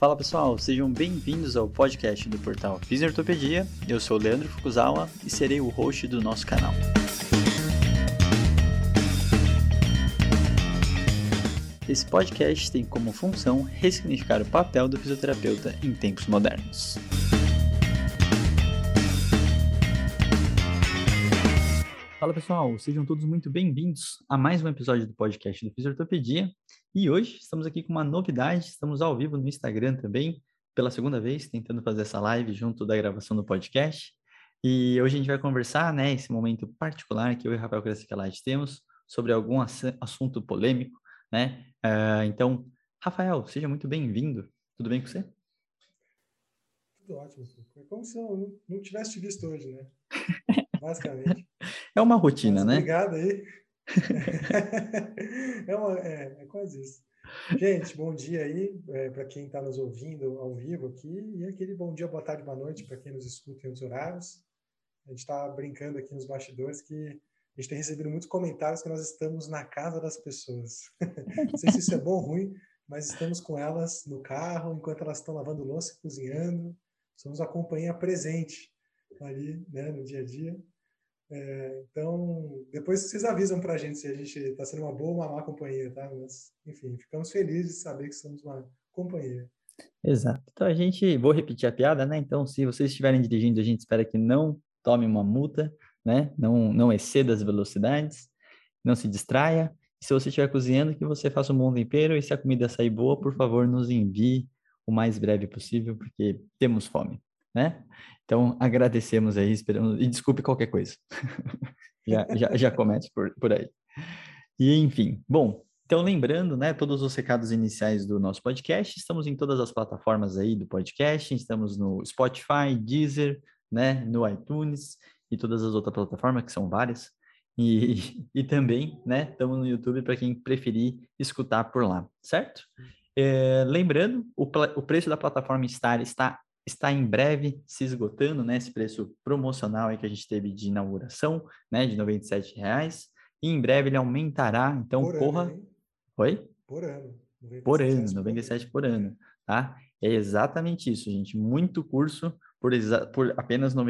Fala pessoal, sejam bem-vindos ao podcast do portal Fisiortopedia. Eu sou o Leandro Fukuzawa e serei o host do nosso canal. Esse podcast tem como função ressignificar o papel do fisioterapeuta em tempos modernos. Fala pessoal, sejam todos muito bem-vindos a mais um episódio do podcast do Fisiortopedia. E hoje estamos aqui com uma novidade, estamos ao vivo no Instagram também, pela segunda vez, tentando fazer essa live junto da gravação do podcast. E hoje a gente vai conversar, né, esse momento particular que eu e Rafael Crescalate temos, sobre algum assunto polêmico, né? Uh, então, Rafael, seja muito bem-vindo. Tudo bem com você? Tudo ótimo. É como se eu não tivesse te visto hoje, né? Basicamente. É uma rotina, Mas, né? Obrigado aí. é, uma, é, é, quase isso. Gente, bom dia aí é, para quem está nos ouvindo ao vivo aqui e aquele bom dia, boa tarde, boa noite para quem nos escuta em outros horários. A gente está brincando aqui nos bastidores que a gente tem recebido muitos comentários que nós estamos na casa das pessoas. Não sei se isso é bom ou ruim, mas estamos com elas no carro enquanto elas estão lavando louça e cozinhando. Somos a companhia presente ali, né, no dia a dia. É, então, depois vocês avisam para a gente se a gente está sendo uma boa ou uma má companhia, tá? Mas, enfim, ficamos felizes de saber que somos uma companhia. Exato. Então, a gente, vou repetir a piada, né? Então, se vocês estiverem dirigindo, a gente espera que não tome uma multa, né? Não, não exceda as velocidades, não se distraia. Se você estiver cozinhando, que você faça um bom tempero e se a comida sair boa, por favor, nos envie o mais breve possível, porque temos fome né? Então, agradecemos aí, esperamos, e desculpe qualquer coisa. já, já, já comece por, por aí. E, enfim, bom, então lembrando, né, todos os recados iniciais do nosso podcast, estamos em todas as plataformas aí do podcast, estamos no Spotify, Deezer, né, no iTunes e todas as outras plataformas, que são várias, e, e também, né, estamos no YouTube para quem preferir escutar por lá, certo? É, lembrando, o, o preço da plataforma Star está está em breve se esgotando, né? Esse preço promocional aí que a gente teve de inauguração, né? De R$ reais. E em breve ele aumentará, então por corra... Ano, Oi? Por ano. Por ano, 97 por ano, tá? É exatamente isso, gente. Muito curso por, por apenas R$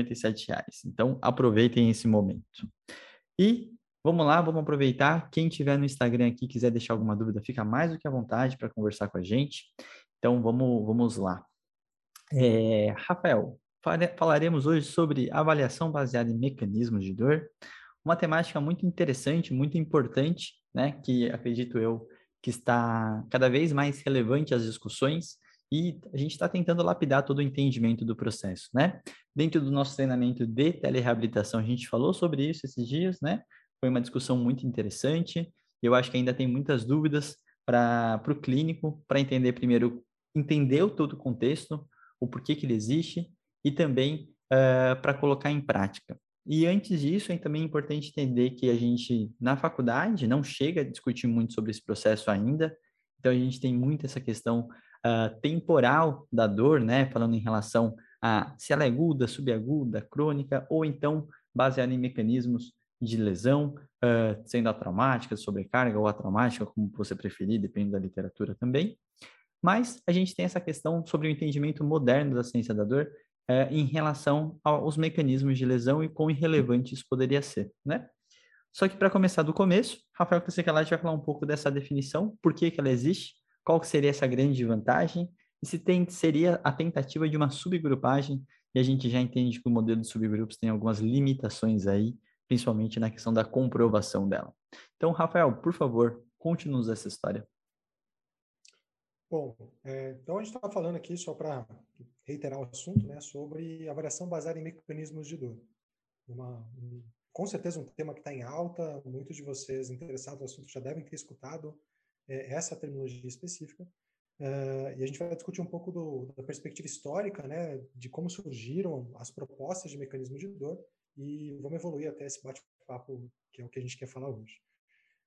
reais. Então, aproveitem esse momento. E vamos lá, vamos aproveitar. Quem tiver no Instagram aqui quiser deixar alguma dúvida, fica mais do que à vontade para conversar com a gente. Então, vamos, vamos lá. É, Rafael, falaremos hoje sobre avaliação baseada em mecanismos de dor, uma temática muito interessante, muito importante, né, que acredito eu que está cada vez mais relevante às discussões e a gente está tentando lapidar todo o entendimento do processo, né? Dentro do nosso treinamento de telereabilitação, a gente falou sobre isso esses dias, né? Foi uma discussão muito interessante. Eu acho que ainda tem muitas dúvidas para o clínico, para entender primeiro, entender todo o contexto, o porquê que ele existe e também uh, eh, para colocar em prática. E antes disso, é também importante entender que a gente, na faculdade, não chega a discutir muito sobre esse processo ainda, então a gente tem muito essa questão uh, temporal da dor, né, falando em relação a se ela é aguda, subaguda, crônica, ou então baseada em mecanismos de lesão, uh, sendo a traumática, sobrecarga ou a traumática, como você preferir, depende da literatura também. Mas a gente tem essa questão sobre o entendimento moderno da ciência da dor é, em relação aos mecanismos de lesão e quão irrelevante isso poderia ser, né? Só que para começar do começo, Rafael Crescalati vai falar um pouco dessa definição, por que, que ela existe, qual seria essa grande vantagem, e se tem, seria a tentativa de uma subgrupagem, e a gente já entende que o modelo de subgrupos tem algumas limitações aí, principalmente na questão da comprovação dela. Então, Rafael, por favor, conte-nos essa história. Bom, é, então a gente está falando aqui, só para reiterar o assunto, né, sobre avaliação baseada em mecanismos de dor. Uma, um, com certeza um tema que está em alta, muitos de vocês interessados no assunto já devem ter escutado é, essa terminologia específica. Uh, e a gente vai discutir um pouco do, da perspectiva histórica, né, de como surgiram as propostas de mecanismos de dor e vamos evoluir até esse bate-papo que é o que a gente quer falar hoje.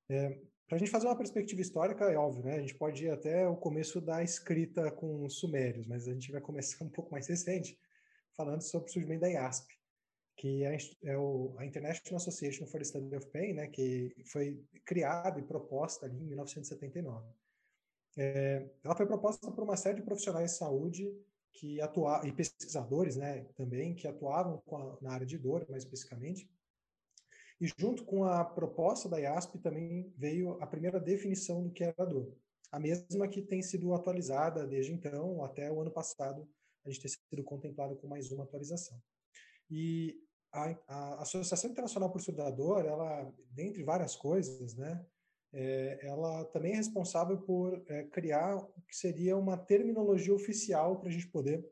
É, para a gente fazer uma perspectiva histórica, é óbvio, né? A gente pode ir até o começo da escrita com os sumérios, mas a gente vai começar um pouco mais recente, falando sobre o surgimento da IASP, que é, é o, a International Association for the Study of Pain, né? Que foi criada e proposta ali em 1979. É, ela foi proposta por uma série de profissionais de saúde que atuavam, e pesquisadores né, também, que atuavam a, na área de dor, mais especificamente. E junto com a proposta da IASP também veio a primeira definição do que era dor. A mesma que tem sido atualizada desde então, até o ano passado, a gente tem sido contemplado com mais uma atualização. E a, a Associação Internacional por Estudo da Dor, ela, dentre várias coisas, né, é, ela também é responsável por é, criar o que seria uma terminologia oficial para a gente poder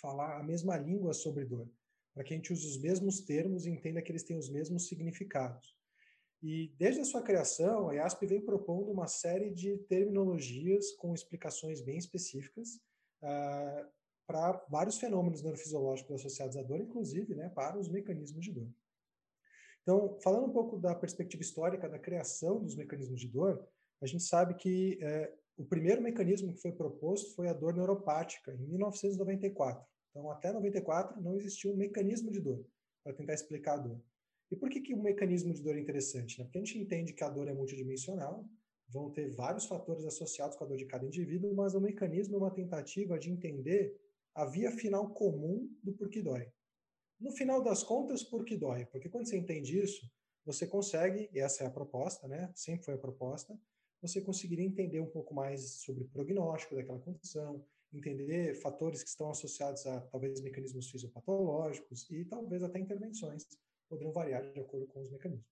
falar a mesma língua sobre dor, para que a gente use os mesmos termos e entenda que eles têm os mesmos significados. E desde a sua criação, a IASP vem propondo uma série de terminologias com explicações bem específicas uh, para vários fenômenos neurofisiológicos associados à dor, inclusive né, para os mecanismos de dor. Então, falando um pouco da perspectiva histórica da criação dos mecanismos de dor, a gente sabe que é, o primeiro mecanismo que foi proposto foi a dor neuropática, em 1994. Então, até 94 não existia um mecanismo de dor para tentar explicar a dor. E por que, que o mecanismo de dor é interessante? Né? Porque a gente entende que a dor é multidimensional, vão ter vários fatores associados com a dor de cada indivíduo, mas o mecanismo é uma tentativa de entender a via final comum do porquê dói. No final das contas, por que dói? Porque quando você entende isso, você consegue, e essa é a proposta, né? Sempre foi a proposta, você conseguiria entender um pouco mais sobre o prognóstico daquela condição, entender fatores que estão associados a talvez mecanismos fisiopatológicos e talvez até intervenções poderiam variar de acordo com os mecanismos.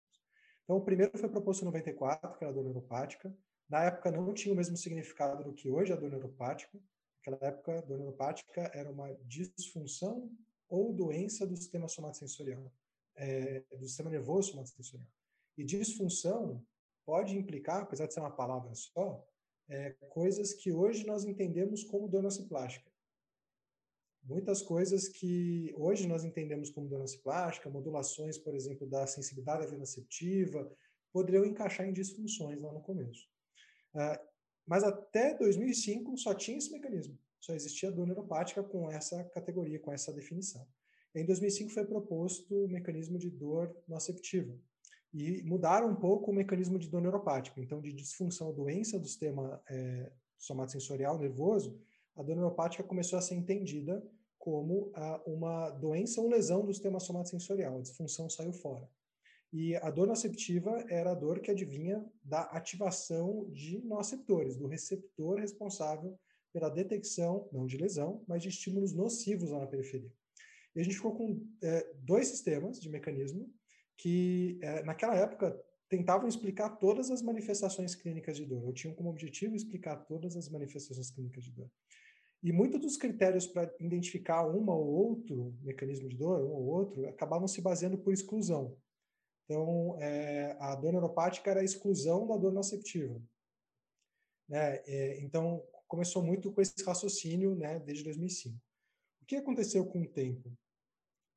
Então, o primeiro foi proposto em 94, que era a dor neuropática. Na época não tinha o mesmo significado do que hoje a dor neuropática. Naquela época, a dor neuropática era uma disfunção ou doença do sistema somatosensorial, é, do sistema nervoso somatosensorial. E disfunção pode implicar, apesar de ser uma palavra só, é, coisas que hoje nós entendemos como dor nociplástica. Muitas coisas que hoje nós entendemos como dor nociplástica, modulações, por exemplo, da sensibilidade venoceptiva, poderiam encaixar em disfunções lá no começo. Uh, mas até 2005 só tinha esse mecanismo só existia dor neuropática com essa categoria, com essa definição. Em 2005 foi proposto o mecanismo de dor noceptiva. E mudaram um pouco o mecanismo de dor neuropática. Então, de disfunção ou doença do sistema é, somatosensorial nervoso, a dor neuropática começou a ser entendida como a, uma doença ou lesão do sistema somatosensorial. A disfunção saiu fora. E a dor noceptiva era a dor que adivinha da ativação de noceptores, do receptor responsável pela detecção, não de lesão, mas de estímulos nocivos lá na periferia. E a gente ficou com é, dois sistemas de mecanismo que, é, naquela época, tentavam explicar todas as manifestações clínicas de dor. Eu tinha como objetivo explicar todas as manifestações clínicas de dor. E muitos dos critérios para identificar uma ou outro mecanismo de dor, um ou outro, acabavam se baseando por exclusão. Então, é, a dor neuropática era a exclusão da dor noceptiva. Né? É, então, começou muito com esse raciocínio né, desde 2005. O que aconteceu com o tempo?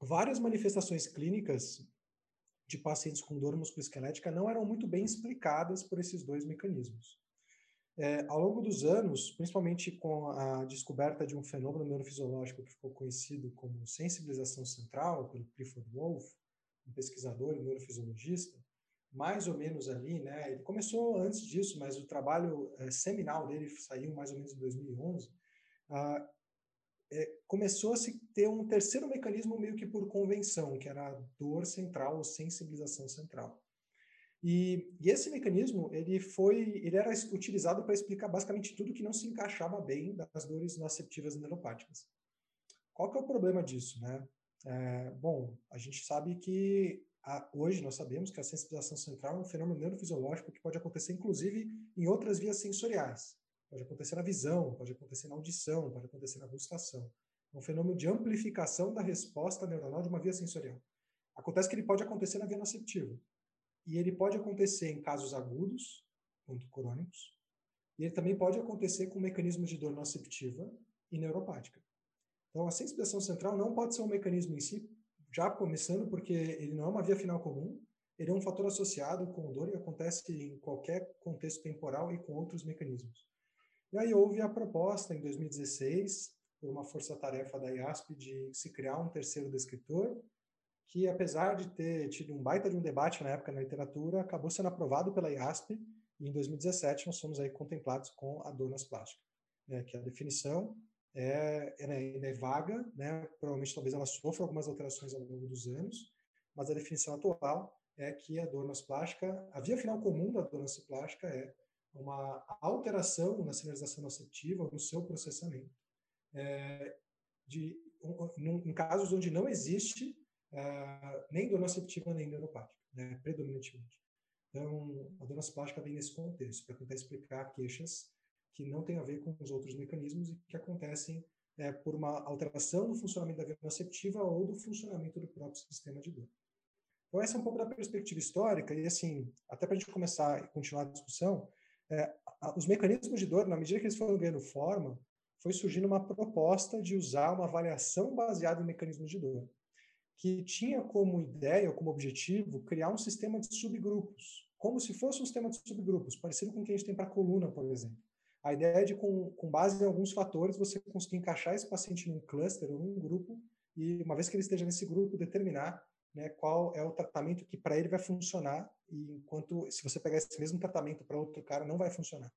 Várias manifestações clínicas de pacientes com dor musculoesquelética não eram muito bem explicadas por esses dois mecanismos. É, ao longo dos anos, principalmente com a descoberta de um fenômeno neurofisiológico que ficou conhecido como sensibilização central, pelo Clifford Wolff, um pesquisador e neurofisiologista, mais ou menos ali, né? Ele começou antes disso, mas o trabalho é, seminal dele saiu mais ou menos em 2011. Ah, é, começou a se ter um terceiro mecanismo meio que por convenção, que era a dor central ou sensibilização central. E, e, esse mecanismo ele foi, ele era utilizado para explicar basicamente tudo que não se encaixava bem das dores noceptivas neuropáticas. Qual que é o problema disso, né? É, bom, a gente sabe que a, hoje nós sabemos que a sensibilização central é um fenômeno neurofisiológico que pode acontecer, inclusive, em outras vias sensoriais. Pode acontecer na visão, pode acontecer na audição, pode acontecer na gustação. É um fenômeno de amplificação da resposta neuronal de uma via sensorial. Acontece que ele pode acontecer na via noceptiva. E ele pode acontecer em casos agudos, quanto crônicos, e ele também pode acontecer com mecanismos de dor noceptiva e neuropática. Então, a sensibilização central não pode ser um mecanismo em si já começando porque ele não é uma via final comum, ele é um fator associado com dor e acontece em qualquer contexto temporal e com outros mecanismos. E aí houve a proposta em 2016, por uma força-tarefa da IASP, de se criar um terceiro descritor, que apesar de ter tido um baita de um debate na época na literatura, acabou sendo aprovado pela IASP E em 2017 nós fomos aí contemplados com a dor nas plásticas, né, que a definição é, é, é vaga, né, provavelmente talvez ela sofra algumas alterações ao longo dos anos, mas a definição atual é que a dor nas plástica, a via final comum da dor nas plástica é uma alteração na sinalização nocitiva, no seu processamento, é, de, um, em casos onde não existe uh, nem dor nocitiva nem neuropática, né, predominantemente. Então, a dor plástica vem nesse contexto, para tentar explicar queixas que não têm a ver com os outros mecanismos e que acontecem é, por uma alteração no funcionamento da via nocitiva ou do funcionamento do próprio sistema de dor. Então, essa é um pouco da perspectiva histórica, e assim, até para a gente começar e continuar a discussão, é, os mecanismos de dor, na medida que eles foram ganhando forma, foi surgindo uma proposta de usar uma avaliação baseada em mecanismos de dor, que tinha como ideia, como objetivo, criar um sistema de subgrupos, como se fosse um sistema de subgrupos, parecido com o que a gente tem para coluna, por exemplo. A ideia é de, com, com base em alguns fatores, você conseguir encaixar esse paciente num cluster ou num grupo, e uma vez que ele esteja nesse grupo, determinar né, qual é o tratamento que para ele vai funcionar, e enquanto se você pegar esse mesmo tratamento para outro cara, não vai funcionar.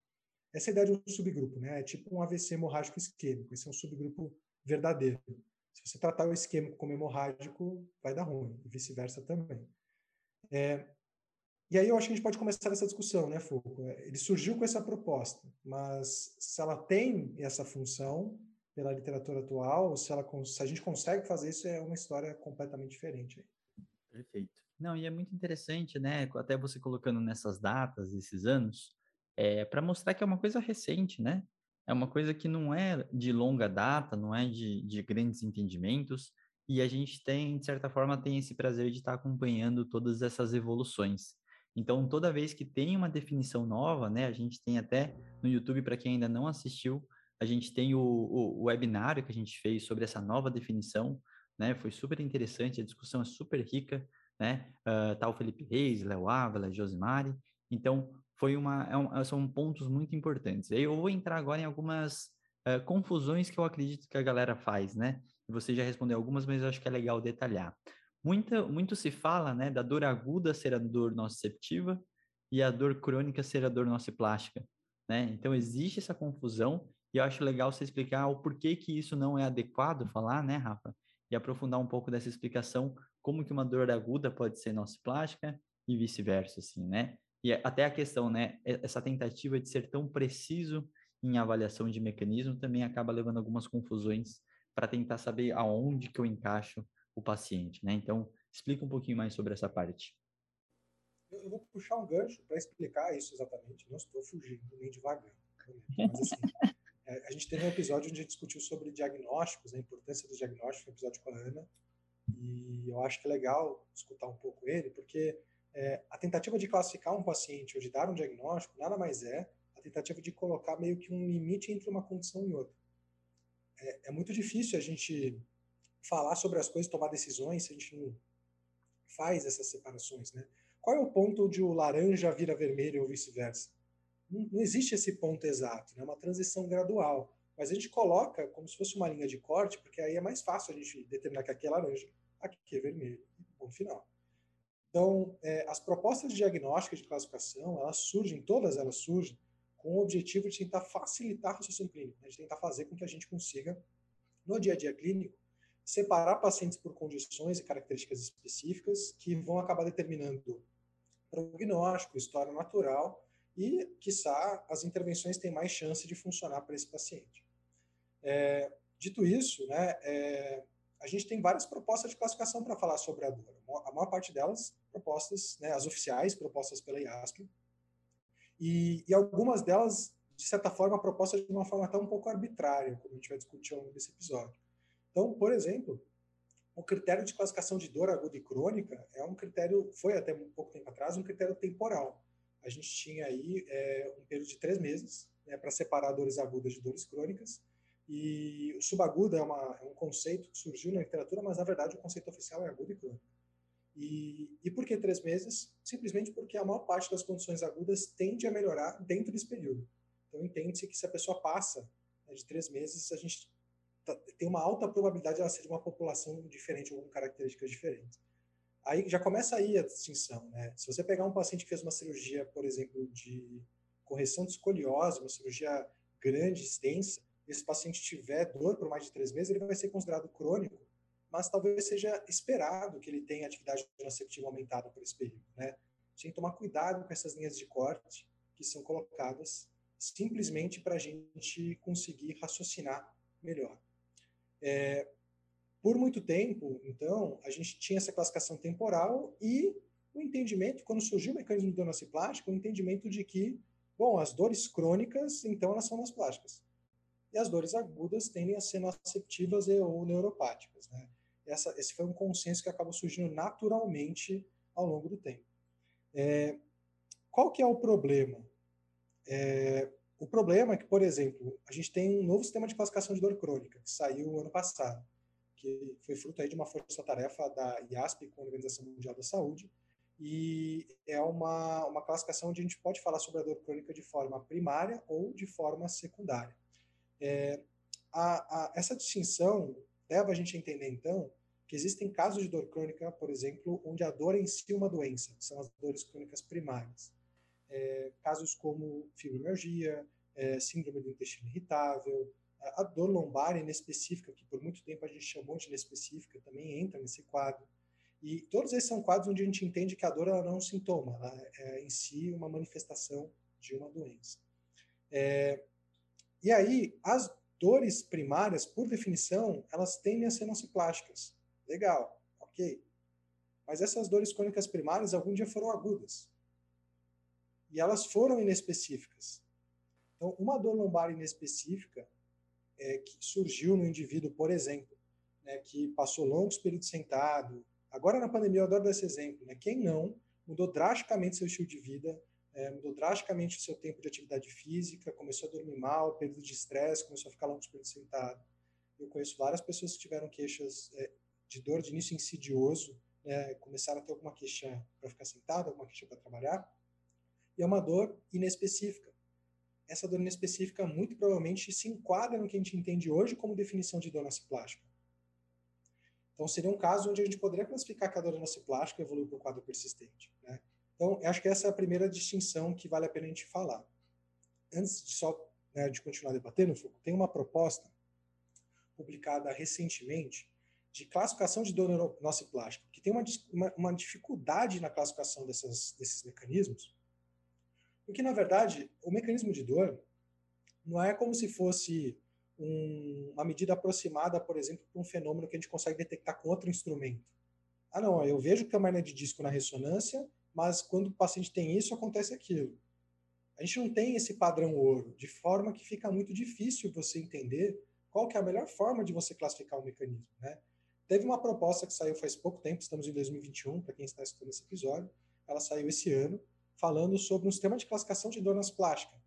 Essa é a ideia de um subgrupo, né? É tipo um AVC hemorrágico isquêmico. Esse é um subgrupo verdadeiro. Se você tratar o isquêmico como hemorrágico, vai dar ruim, e vice-versa também. É, e aí eu acho que a gente pode começar essa discussão, né, Foucault? É, ele surgiu com essa proposta, mas se ela tem essa função pela literatura atual, se, ela, se a gente consegue fazer isso, é uma história completamente diferente. Perfeito. Não, e é muito interessante, né? Até você colocando nessas datas, esses anos, é, para mostrar que é uma coisa recente, né? É uma coisa que não é de longa data, não é de, de grandes entendimentos, e a gente tem, de certa forma, tem esse prazer de estar acompanhando todas essas evoluções. Então, toda vez que tem uma definição nova, né, a gente tem até no YouTube, para quem ainda não assistiu, a gente tem o, o, o, webinário que a gente fez sobre essa nova definição, né, foi super interessante, a discussão é super rica, né, uh, Felipe Reis, Léo Ávila, Josimari, então foi uma, é um, são pontos muito importantes. Eu vou entrar agora em algumas uh, confusões que eu acredito que a galera faz, né, você já respondeu algumas, mas eu acho que é legal detalhar. Muita, muito se fala, né, da dor aguda ser a dor nociceptiva e a dor crônica ser a dor nociplástica, né? Então existe essa confusão e eu acho legal você explicar o porquê que isso não é adequado falar, né, Rafa? E aprofundar um pouco dessa explicação, como que uma dor aguda pode ser nociplástica e vice-versa, assim, né? E até a questão, né, essa tentativa de ser tão preciso em avaliação de mecanismo também acaba levando algumas confusões para tentar saber aonde que eu encaixo o paciente, né? Então, explica um pouquinho mais sobre essa parte. Eu, vou puxar um gancho para explicar isso exatamente. Não estou fugindo nem devagar. Mas, assim, é, a gente teve um episódio onde a gente discutiu sobre diagnósticos, a importância dos diagnósticos, um episódio com a Ana, e eu acho que é legal escutar um pouco ele, porque é, a tentativa de classificar um paciente ou de dar um diagnóstico nada mais é a tentativa de colocar meio que um limite entre uma condição e outra. É, é muito difícil a gente falar sobre as coisas, tomar decisões, se a gente não faz essas separações, né? Qual é o ponto onde o laranja vira vermelho ou vice-versa? Não, existe esse ponto exato, é né? uma transição gradual. Mas a gente coloca como se fosse uma linha de corte, porque aí é mais fácil a gente determinar que aqui é laranja, aqui é vermelho, ponto final. Então, é, as propostas de diagnóstico e de classificação, elas surgem, todas elas surgem, com o objetivo de tentar facilitar o raciocínio clínico, né? de tentar fazer com que a gente consiga, no dia a dia clínico, separar pacientes por condições e características específicas que vão acabar determinando prognóstico, história natural e, quiçá, as intervenções têm mais chance de funcionar para esse paciente. É, dito isso, né, é, a gente tem várias propostas de classificação para falar sobre a dor. A maior parte delas, propostas, né, as oficiais, propostas pela IASP, e, e, algumas delas, de certa forma, propostas de uma forma até um pouco arbitrária, como a gente vai discutir ao longo desse episódio. Então, por exemplo, o critério de classificação de dor aguda e crônica é um critério, foi até um pouco tempo atrás, um critério temporal. A gente tinha aí é, um período de três meses né, para separar dores agudas de dores crônicas. E o subaguda é, uma, é, um conceito que surgiu na literatura, mas na verdade o conceito oficial é agudo e crônico. E, e por que três meses? Simplesmente porque a maior parte das condições agudas tende a melhorar dentro desse período. Então entende-se que se a pessoa passa né, de três meses, a gente Tá, tem uma alta probabilidade de ela ser de uma população diferente ou com características diferentes. Aí já começa aí a distinção, né? Se você pegar um paciente que fez uma cirurgia, por exemplo, de correção de escoliose, uma cirurgia grande, extensa, esse paciente tiver dor por mais de três meses, ele vai ser considerado crônico, mas talvez seja esperado que ele tenha atividade nociceptiva aumentada por esse período, né? Tem que tomar cuidado com essas linhas de corte que são colocadas simplesmente para a gente conseguir raciocinar melhor. É, por muito tempo, então, a gente tinha essa classificação temporal e o entendimento, quando surgiu o mecanismo de dor plástica, o entendimento de que, bom, as dores crônicas, então, elas são nas plásticas. E as dores agudas tendem a ser nociceptivas ou neuropáticas. Né? Essa, esse foi um consenso que acabou surgindo naturalmente ao longo do tempo. É, qual que é o problema? É, o problema é que, por exemplo, a gente tem um novo sistema de classificação de dor crônica, que saiu ano passado, que foi fruto aí de uma força-tarefa da IASP com a Organização Mundial da Saúde, e é uma, uma classificação onde a gente pode falar sobre a dor crônica de forma primária ou de forma secundária. É, a, a, essa distinção leva a gente a entender, então, que existem casos de dor crônica, por exemplo, onde a dor é em si é uma doença, que são as dores crônicas primárias. É, casos como fibromialgia, é, síndrome do intestino irritável, a, dor lombar inespecífica, que por muito tempo a gente chamou de inespecífica, também entra nesse quadro. E todos esses são quadros onde a gente entende que a dor ela não é um sintoma, ela é em si uma manifestação de uma doença. É, e aí, as dores primárias, por definição, elas tendem a ser nociplásticas. Legal, ok. Mas essas dores crônicas primárias algum dia foram agudas. E elas foram inespecíficas. Então, uma dor lombar inespecífica é, que surgiu no indivíduo, por exemplo, né, que passou longos períodos sentado. Agora, na pandemia, eu adoro dar esse exemplo. Né? Quem não mudou drasticamente seu estilo de vida, é, mudou drasticamente o seu tempo de atividade física, começou a dormir mal, período de estresse, começou a ficar longos períodos sentado. Eu conheço várias pessoas que tiveram queixas é, de dor de início insidioso, né, começaram a ter alguma queixa para ficar sentado, alguma queixa para trabalhar, e é uma dor inespecífica. Essa dor inespecífica muito provavelmente se enquadra no que a gente entende hoje como definição de dor nociplástica. Então, seria um caso onde a gente poderia classificar que a dor nociplástica evoluiu para o quadro persistente. Né? Então, acho que essa é a primeira distinção que vale a pena a gente falar. Antes de só né, de continuar debatendo, tem uma proposta publicada recentemente de classificação de dor nociplástica, que tem uma, uma, uma dificuldade na classificação dessas, desses mecanismos, porque, na verdade, o mecanismo de dor não é como se fosse um, uma medida aproximada, por exemplo, para um fenômeno que a gente consegue detectar com outro instrumento. Ah, não, eu vejo que é uma hernia de disco na ressonância, mas quando o paciente tem isso, acontece aquilo. A gente não tem esse padrão ouro, de forma que fica muito difícil você entender qual que é a melhor forma de você classificar o mecanismo, né? Teve uma proposta que saiu faz pouco tempo, estamos em 2021, para quem está escutando esse episódio, ela saiu esse ano, falando sobre um sistema de classificação de donas plásticas.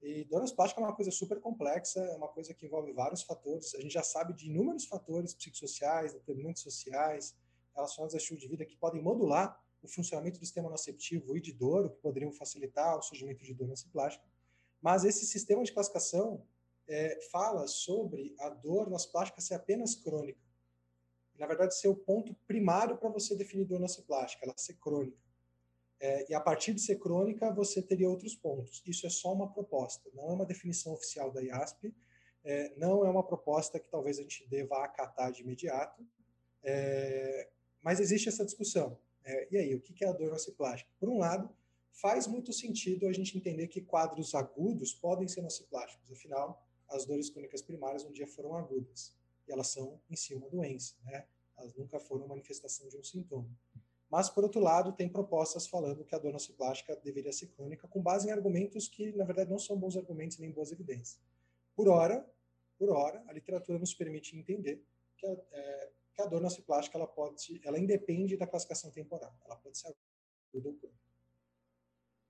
E donas plásticas é uma coisa super complexa, é uma coisa que envolve vários fatores. A gente já sabe de inúmeros fatores psicossociais, determinantes sociais, relacionados ao estilo de vida, que podem modular o funcionamento do sistema nociceptivo e de dor, o que poderiam facilitar o surgimento de dor plástica. Mas esse sistema de classificação é, fala sobre a dor nas plásticas ser apenas crônica na verdade, ser o ponto primário para você definir dor nociplástica, ela ser crônica. É, e a partir de ser crônica, você teria outros pontos. Isso é só uma proposta, não é uma definição oficial da IASP, é, não é uma proposta que talvez a gente deva acatar de imediato, é, mas existe essa discussão. É, e aí, o que é a dor nociplástica? Por um lado, faz muito sentido a gente entender que quadros agudos podem ser nociplásticos, afinal, as dores crônicas primárias um dia foram agudas e elas são em si uma doença, né? Elas nunca foram manifestação de um sintoma. Mas, por outro lado, tem propostas falando que a dor nociplástica deveria ser crônica, com base em argumentos que, na verdade, não são bons argumentos nem boas evidências. Por hora, por hora, a literatura nos permite entender que a, é, que a dor nociplástica ela pode, ela independe da classificação temporal. Ela pode ser aguda ou crônica.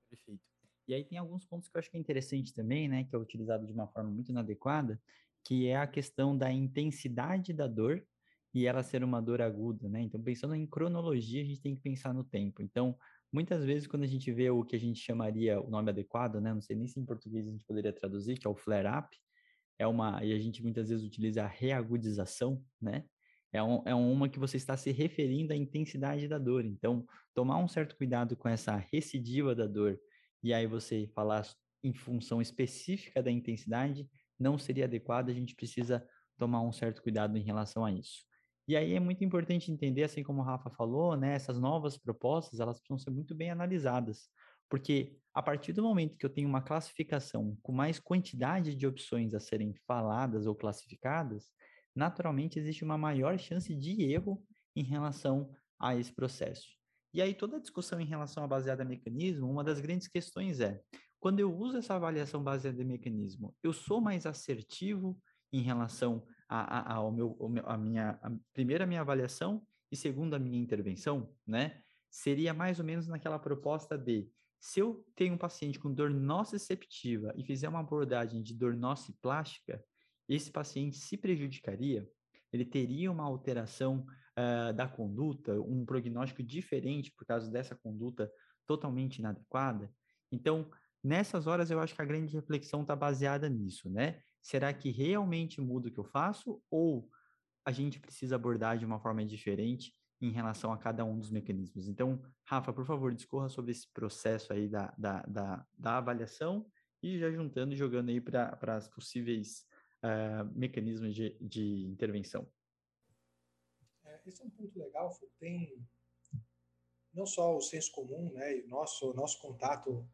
Perfeito. E aí tem alguns pontos que eu acho que é interessante também, né, que é utilizado de uma forma muito inadequada, que é a questão da intensidade da dor e ela ser uma dor aguda, né? Então, pensando em cronologia, a gente tem que pensar no tempo. Então, muitas vezes, quando a gente vê o que a gente chamaria o nome adequado, né? Não sei nem se em português a gente poderia traduzir, que é o flare-up, é uma, e a gente muitas vezes utiliza a reagudização, né? é, um, é uma que você está se referindo à intensidade da dor. Então, tomar um certo cuidado com essa recidiva da dor e aí você falar em função específica da intensidade não seria adequado, a gente precisa tomar um certo cuidado em relação a isso. E aí é muito importante entender, assim como o Rafa falou, né, essas novas propostas, elas precisam ser muito bem analisadas, porque a partir do momento que eu tenho uma classificação com mais quantidade de opções a serem faladas ou classificadas, naturalmente existe uma maior chance de erro em relação a esse processo. E aí toda a discussão em relação à baseada em mecanismo, uma das grandes questões é, quando eu uso essa avaliação baseada em mecanismo, eu sou mais assertivo em relação a, a, meu, a minha, a minha avaliação e segundo a minha intervenção, né? Seria mais ou menos naquela proposta de se eu tenho um paciente com dor nociceptiva e fizer uma abordagem de dor nociplástica, esse paciente se prejudicaria, ele teria uma alteração uh, da conduta, um prognóstico diferente por causa dessa conduta totalmente inadequada. Então, nessas horas, eu acho que a grande reflexão está baseada nisso, né? Será que realmente muda o que eu faço ou a gente precisa abordar de uma forma diferente em relação a cada um dos mecanismos? Então, Rafa, por favor, discorra sobre esse processo aí da, da, da, da avaliação e já juntando e jogando aí para as possíveis uh, mecanismos de, de intervenção. É, esse é um ponto legal, tem não só o senso comum, né, e nosso nosso contato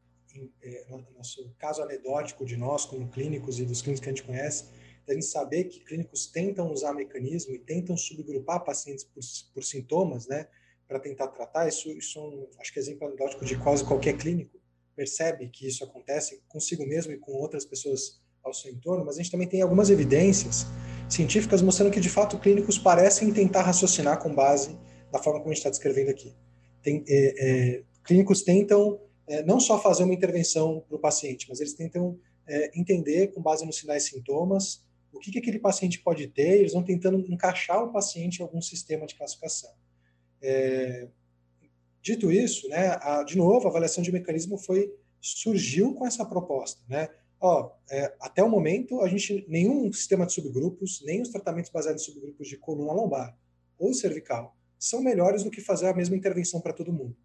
é, nosso caso anedótico de nós como clínicos e dos clínicos que a gente conhece, a gente saber que clínicos tentam usar mecanismo e tentam subgrupar pacientes por, por sintomas, né, para tentar tratar, isso, isso é um, acho que é exemplo anedótico de quase qualquer clínico percebe que isso acontece consigo mesmo e com outras pessoas ao seu entorno, mas a gente também tem algumas evidências científicas mostrando que, de fato, clínicos parecem tentar raciocinar com base da forma como a gente está descrevendo aqui. Tem, é, é, clínicos tentam é, não só fazer uma intervenção para o paciente, mas eles tentam é, entender, com base nos sinais e sintomas, o que, que aquele paciente pode ter, eles vão tentando encaixar o paciente em algum sistema de classificação. É, dito isso, né, a, de novo, a avaliação de mecanismo foi surgiu com essa proposta, né? Ó, é, até o momento, a gente nenhum sistema de subgrupos, nem os tratamentos baseados em subgrupos de coluna lombar ou cervical são melhores do que fazer a mesma intervenção para todo mundo.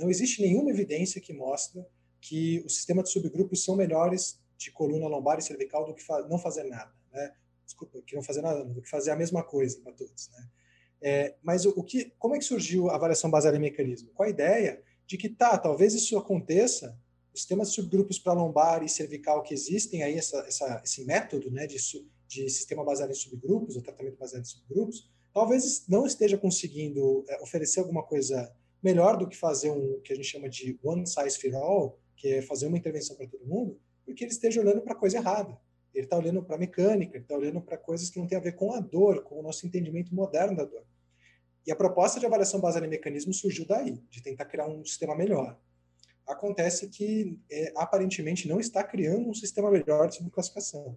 Não existe nenhuma evidência que mostra que os sistemas de subgrupos são melhores de coluna lombar e cervical do que fa não fazer nada, né? Desculpa, que não fazer nada, do que fazer a mesma coisa para todos, né? É, mas o, o, que, como é que surgiu a avaliação baseada em mecanismo? Com a ideia de que tá, talvez isso aconteça, os sistemas de subgrupos para lombar e cervical que existem aí essa, essa, esse método, né, de, de sistema baseado em subgrupos, ou tratamento baseado em subgrupos, talvez não esteja conseguindo é, oferecer alguma coisa melhor do que fazer um que a gente chama de one size fit all, que é fazer uma intervenção para todo mundo, porque ele esteja olhando para a coisa errada. Ele está olhando para a mecânica, ele está olhando para coisas que não têm a ver com a dor, com o nosso entendimento moderno da dor. E a proposta de avaliação baseada em mecanismo surgiu daí, de tentar criar um sistema melhor. Acontece que, é, aparentemente, não está criando um sistema melhor de classificação.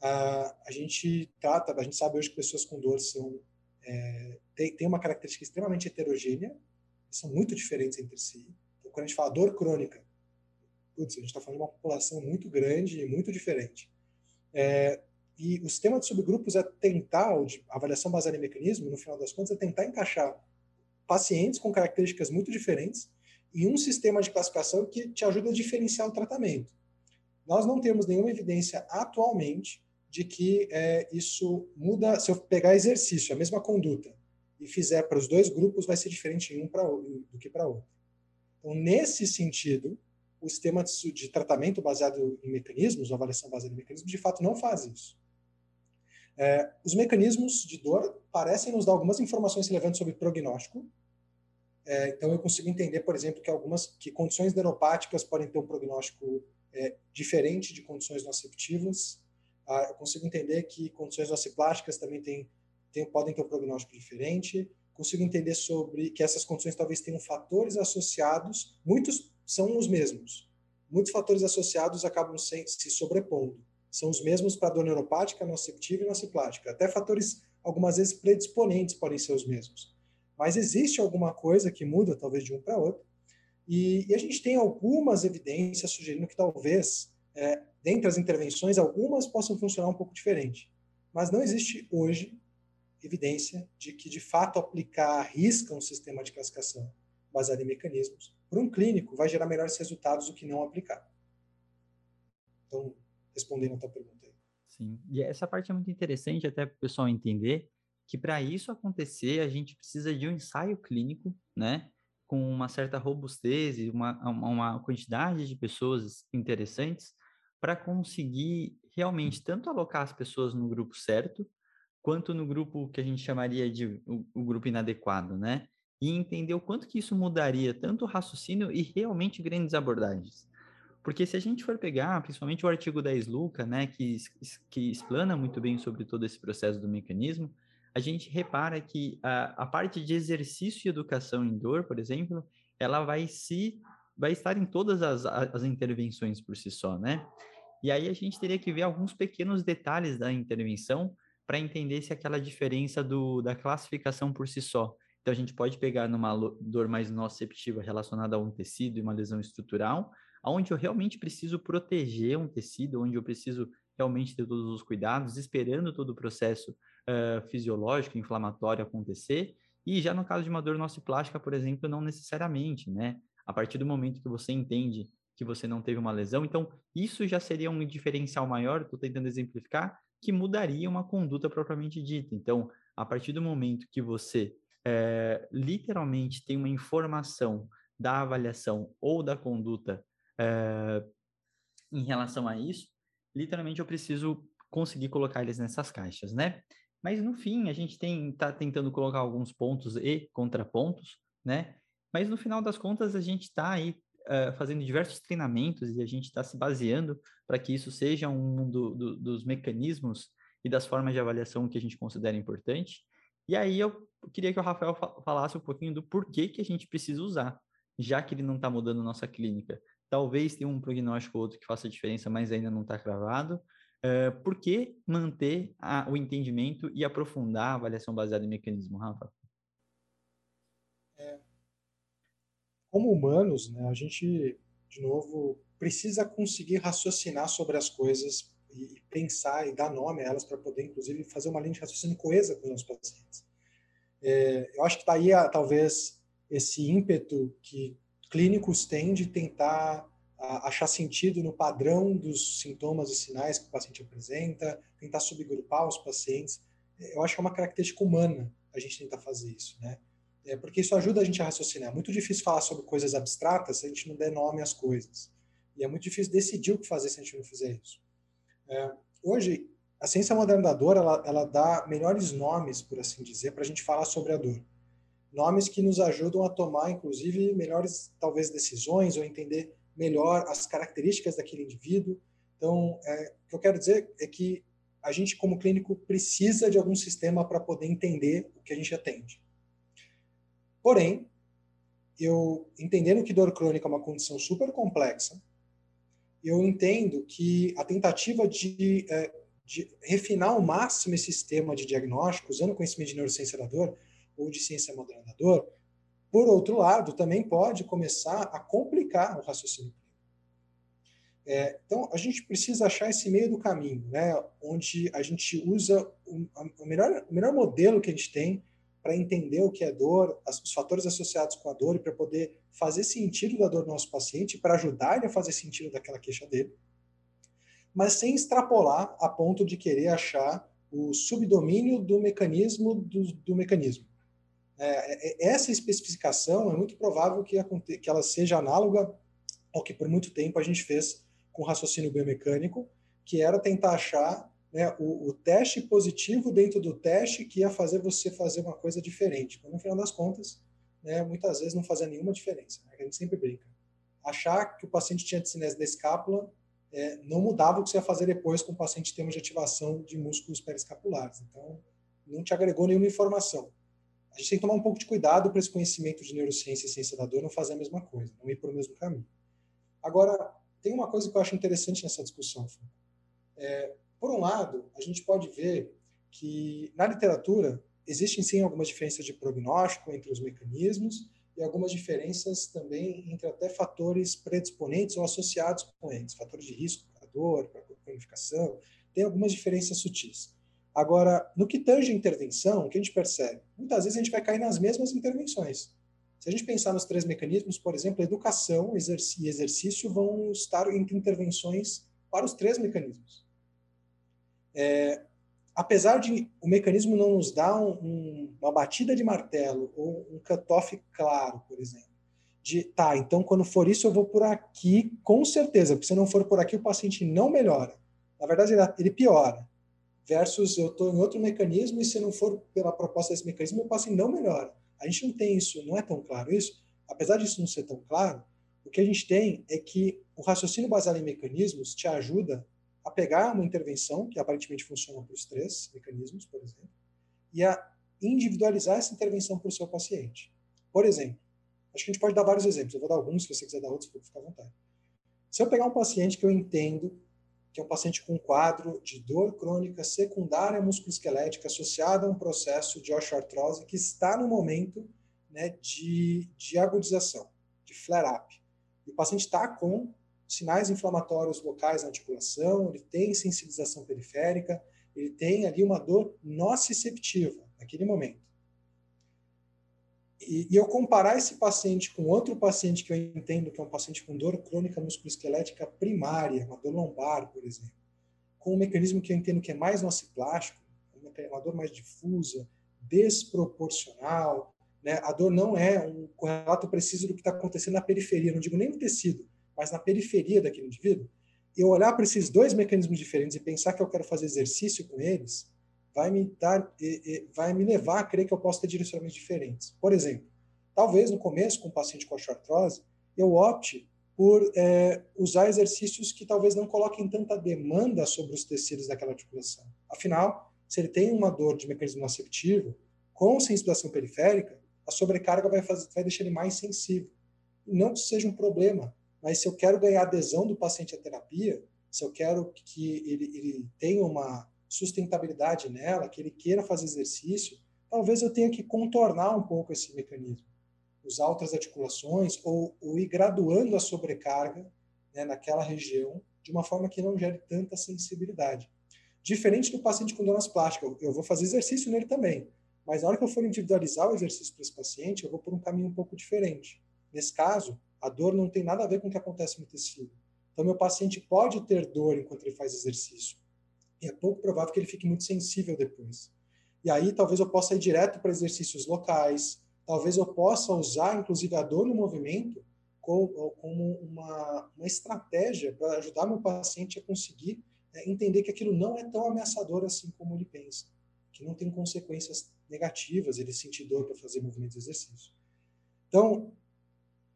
a gente trata, a gente sabe hoje que pessoas com dor são, é, tem, tem uma característica extremamente heterogênea, são muito diferentes entre si. Então, quando a gente fala dor crônica, putz, a gente está falando de uma população muito grande e muito diferente. É, e o sistema de subgrupos é tentar, de avaliação baseada em mecanismo, no final das contas, é tentar encaixar pacientes com características muito diferentes em um sistema de classificação que te ajuda a diferenciar o tratamento. Nós não temos nenhuma evidência atualmente de que é, isso muda. Se eu pegar exercício, a mesma conduta, e fizer para os dois grupos, vai ser diferente em um para do que para outro. Então, nesse sentido, o sistema de tratamento baseado em mecanismos, avaliação baseada em mecanismos, de fato não faz isso. É, os mecanismos de dor parecem nos dar algumas informações relevantes sobre prognóstico. É, então, eu consigo entender, por exemplo, que algumas que condições neuropáticas podem ter um prognóstico é, diferente de condições nociceptivas. Ah, eu consigo entender que condições nociplásticas também têm tem, podem ter um prognóstico diferente. Consigo entender sobre que essas condições talvez tenham fatores associados, muitos são os mesmos. Muitos fatores associados acabam se, se sobrepondo. São os mesmos para dor neuropática, nociceptiva e nociplática. Até fatores, algumas vezes, predisponentes podem ser os mesmos. Mas existe alguma coisa que muda, talvez, de um para outro. E, e, a gente tem algumas evidências sugerindo que talvez, é, dentre as intervenções, algumas possam funcionar um pouco diferente. Mas não existe hoje evidência de que, de fato, aplicar risca um sistema de classificação baseado em mecanismos, para um clínico, vai gerar melhores resultados do que não aplicar. Então, respondendo a tua pergunta aí. Sim, e essa parte é muito interessante até para o pessoal entender que para isso acontecer, a gente precisa de um ensaio clínico, né? Com uma certa robustez e uma, uma quantidade de pessoas interessantes para conseguir realmente tanto alocar as pessoas no grupo certo, quanto no grupo que a gente chamaria de o, o grupo inadequado, né? E entender o quanto que isso mudaria tanto o raciocínio e realmente grandes abordagens. Porque se a gente for pegar, principalmente o artigo da Sluca, né, que, que explana muito bem sobre todo esse processo do mecanismo, a gente repara que a, a parte de exercício e educação em dor, por exemplo, ela vai se vai estar em todas as, as intervenções por si só, né? E aí a gente teria que ver alguns pequenos detalhes da intervenção para entender se aquela diferença do, da classificação por si só. Então a gente pode pegar numa dor mais nociceptiva relacionada a um tecido e uma lesão estrutural, onde eu realmente preciso proteger um tecido, onde eu preciso realmente ter todos os cuidados, esperando todo o processo uh, fisiológico, inflamatório acontecer. E já no caso de uma dor nociplástica, por exemplo, não necessariamente, né? A partir do momento que você entende que você não teve uma lesão. Então, isso já seria um diferencial maior, estou tentando exemplificar, que mudaria uma conduta propriamente dita. Então, a partir do momento que você é, literalmente tem uma informação da avaliação ou da conduta é, em relação a isso, literalmente eu preciso conseguir colocar eles nessas caixas, né? Mas no fim, a gente está tentando colocar alguns pontos e contrapontos, né? Mas no final das contas, a gente está aí uh, fazendo diversos treinamentos e a gente está se baseando para que isso seja um do, do, dos mecanismos e das formas de avaliação que a gente considera importante. E aí eu queria que o Rafael falasse um pouquinho do porquê que a gente precisa usar, já que ele não está mudando nossa clínica. Talvez tenha um prognóstico ou outro que faça diferença, mas ainda não está cravado. Uh, por que manter a, o entendimento e aprofundar a avaliação baseada em mecanismo, Rafa? É, como humanos, né, a gente, de novo, precisa conseguir raciocinar sobre as coisas e pensar e dar nome a elas para poder, inclusive, fazer uma linha de raciocínio coesa com os nossos pacientes. É, eu acho que está aí, talvez, esse ímpeto que clínicos têm de tentar achar sentido no padrão dos sintomas e sinais que o paciente apresenta, tentar subgrupar os pacientes. Eu acho que é uma característica humana a gente tentar fazer isso, né? É, porque isso ajuda a gente a raciocinar. É muito difícil falar sobre coisas abstratas se a gente não der nome às coisas. E é muito difícil decidir o que fazer se a gente não fizer isso. É, hoje, a ciência moderna da dor, ela, ela dá melhores nomes, por assim dizer, para a gente falar sobre a dor. Nomes que nos ajudam a tomar, inclusive, melhores, talvez, decisões ou entender melhor as características daquele indivíduo. Então, é, o que eu quero dizer é que a gente, como clínico, precisa de algum sistema para poder entender o que a gente atende. Porém, eu entendendo que dor crônica é uma condição super complexa, eu entendo que a tentativa de, é, de refinar ao máximo esse sistema de diagnóstico, usando conhecimento de neurociência da dor ou de ciência moderna da dor, por outro lado, também pode começar a complicar o raciocínio é, então, a gente precisa achar esse meio do caminho, né, onde a gente usa o, o, melhor, o melhor modelo que a gente tem para entender o que é dor, os fatores associados com a dor e para poder fazer sentido da dor do nosso paciente, para ajudar ele a fazer sentido daquela queixa dele, mas sem extrapolar a ponto de querer achar o subdomínio do mecanismo do, do mecanismo. É, é essa especificação é muito provável que, que ela seja análoga ao que por muito tempo a gente fez com raciocínio biomecânico, que era tentar achar né, o, o, teste positivo dentro do teste que ia fazer você fazer uma coisa diferente. Mas, no final das contas, né, muitas vezes não fazia nenhuma diferença. Né? A gente sempre brinca. Achar que o paciente tinha discinese da escápula é, não mudava o que você ia fazer depois com o paciente em termos de ativação de músculos periscapulares. Então, não te agregou nenhuma informação. A gente tem que tomar um pouco de cuidado para esse conhecimento de neurociência e ciência da dor não fazer a mesma coisa, não ir para o mesmo caminho. Agora, tem uma coisa que eu acho interessante nessa discussão. É, por um lado, a gente pode ver que na literatura existem sim algumas diferenças de prognóstico entre os mecanismos e algumas diferenças também entre até fatores predisponentes ou associados com eles, fatores de risco para dor, para cronificação, tem algumas diferenças sutis. Agora, no que tange a intervenção, o que a gente percebe? Muitas vezes a gente vai cair nas mesmas intervenções. Se a gente pensar nos três mecanismos, por exemplo, educação e exercício vão estar entre intervenções para os três mecanismos. É, apesar de o mecanismo não nos dar um, um, uma batida de martelo ou um cutoff claro, por exemplo, de tá, então quando for isso eu vou por aqui com certeza, porque se não for por aqui o paciente não melhora. Na verdade, ele, ele piora. Versus eu estou em outro mecanismo e se não for pela proposta desse mecanismo, o paciente não melhora. A gente não tem isso, não é tão claro isso. Apesar disso não ser tão claro, o que a gente tem é que o raciocínio baseado em mecanismos te ajuda a pegar uma intervenção, que aparentemente funciona para os três mecanismos, por exemplo, e a individualizar essa intervenção para o seu paciente. Por exemplo, acho que a gente pode dar vários exemplos. Eu vou dar alguns, se você quiser dar outros, fica à vontade. Se eu pegar um paciente que eu entendo que é um paciente com quadro de dor crônica secundária musculoesquelética associada a um processo de osteoartrose que está no momento né, de, de agudização, de flare-up. E o paciente está com sinais inflamatórios locais na articulação, ele tem sensibilização periférica, ele tem ali uma dor nociceptiva naquele momento e, e, eu comparar esse paciente com outro paciente que eu entendo que é um paciente com dor crônica musculoesquelética primária, uma dor lombar, por exemplo, com um mecanismo que eu entendo que é mais nociplástico, uma dor mais difusa, desproporcional, né? a dor não é um correlato preciso do que está acontecendo na periferia, não digo nem no tecido, mas na periferia daquele indivíduo, eu olhar para esses dois mecanismos diferentes e pensar que eu quero fazer exercício com eles, vai me dar, vai me levar a crer que eu posso ter direcionamentos diferentes. Por exemplo, talvez no começo, com um paciente com osteoartrose, eu opte por é, usar exercícios que talvez não coloquem tanta demanda sobre os tecidos daquela articulação. Afinal, se ele tem uma dor de mecanismo nociceptivo, com sensibilização periférica, a sobrecarga vai, fazer, vai deixar ele mais sensível. Não que seja um problema, mas se eu quero ganhar adesão do paciente à terapia, se eu quero que ele, ele tenha uma sustentabilidade nela, que ele queira fazer exercício, talvez eu tenha que contornar um pouco esse mecanismo, usar outras articulações ou, ou ir graduando a sobrecarga né, naquela região de uma forma que não gere tanta sensibilidade. Diferente do paciente com donas plásticas, eu vou fazer exercício nele também, mas na hora que eu for individualizar o exercício para esse paciente, eu vou por um caminho um pouco diferente. Nesse caso, a dor não tem nada a ver com o que acontece no tecido. Então, meu paciente pode ter dor enquanto ele faz exercício, é pouco provável que ele fique muito sensível depois. E aí talvez eu possa ir direto para exercícios locais, talvez eu possa usar, inclusive, a dor no movimento como, uma, uma estratégia para ajudar meu paciente a conseguir é, entender que aquilo não é tão ameaçador assim como ele pensa, que não tem consequências negativas ele sentir dor para fazer movimentos de exercício. Então,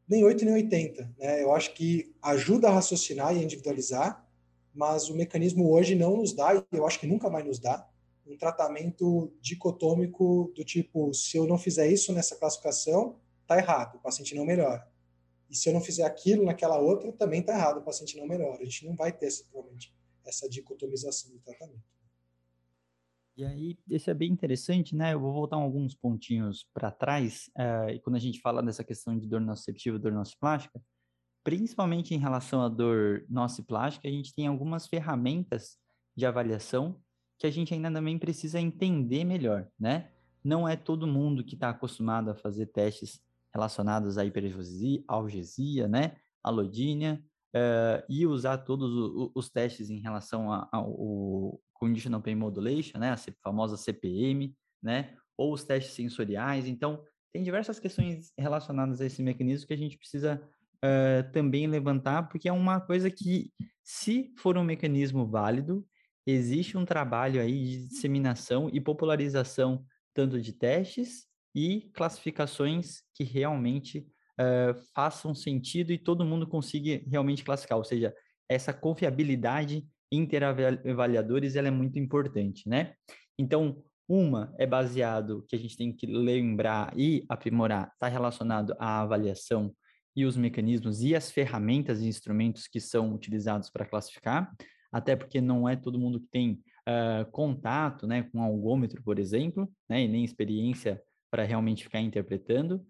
nem 8 nem 80. Né? Eu acho que ajuda a raciocinar e a individualizar, mas o mecanismo hoje não nos dá, e eu acho que nunca vai nos dar, um tratamento dicotômico do tipo, se eu não fizer isso nessa classificação, tá errado, o paciente não melhora. E se eu não fizer aquilo naquela outra, também tá errado, o paciente não melhora. A gente não vai ter, provavelmente, essa dicotomização do tratamento. E aí, esse é bem interessante, né? Eu vou voltar alguns pontinhos para trás, uh, e quando a gente fala dessa questão de dor nociceptiva, dor nociplástica, principalmente em relação à dor nociplástica, a gente tem algumas ferramentas de avaliação que a gente ainda também precisa entender melhor, né? Não é todo mundo que está acostumado a fazer testes relacionados à hiperalgesia, algesia, né? Alodínia, uh, e usar todos os, os testes em relação ao Conditional Pain Modulation, né? A famosa CPM, né? Ou os testes sensoriais. Então, tem diversas questões relacionadas a esse mecanismo que a gente precisa uh, também levantar, porque é uma coisa que, se for um mecanismo válido, existe um trabalho aí de disseminação e popularização tanto de testes e classificações que realmente uh, façam sentido e todo mundo consiga realmente classificar, ou seja, essa confiabilidade interavaliadores ela é muito importante, né? Então, uma é baseado, que a gente tem que lembrar e aprimorar, está relacionado à avaliação e os mecanismos e as ferramentas e instrumentos que são utilizados para classificar, até porque não é todo mundo que tem uh, contato né, com algômetro, por exemplo, né, e nem experiência para realmente ficar interpretando.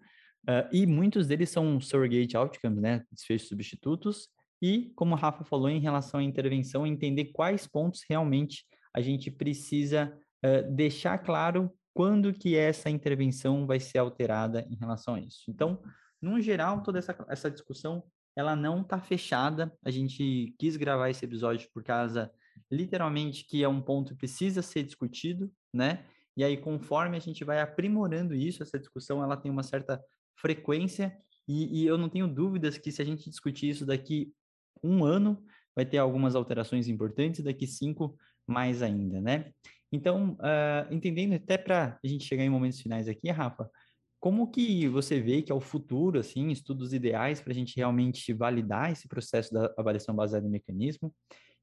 Uh, e muitos deles são surrogate outcomes, né, desfechos substitutos, e, como a Rafa falou, em relação à intervenção, entender quais pontos realmente a gente precisa uh, deixar claro quando que essa intervenção vai ser alterada em relação a isso. Então, no geral, toda essa, essa discussão, ela não está fechada. A gente quis gravar esse episódio por causa, literalmente, que é um ponto que precisa ser discutido, né? E aí, conforme a gente vai aprimorando isso, essa discussão, ela tem uma certa frequência e, e eu não tenho dúvidas que se a gente discutir isso daqui um ano, vai ter algumas alterações importantes, daqui cinco, mais ainda, né? Então, uh, entendendo até para a gente chegar em momentos finais aqui, Rafa, como que você vê que é o futuro, assim, estudos ideais para a gente realmente validar esse processo da avaliação baseada em mecanismo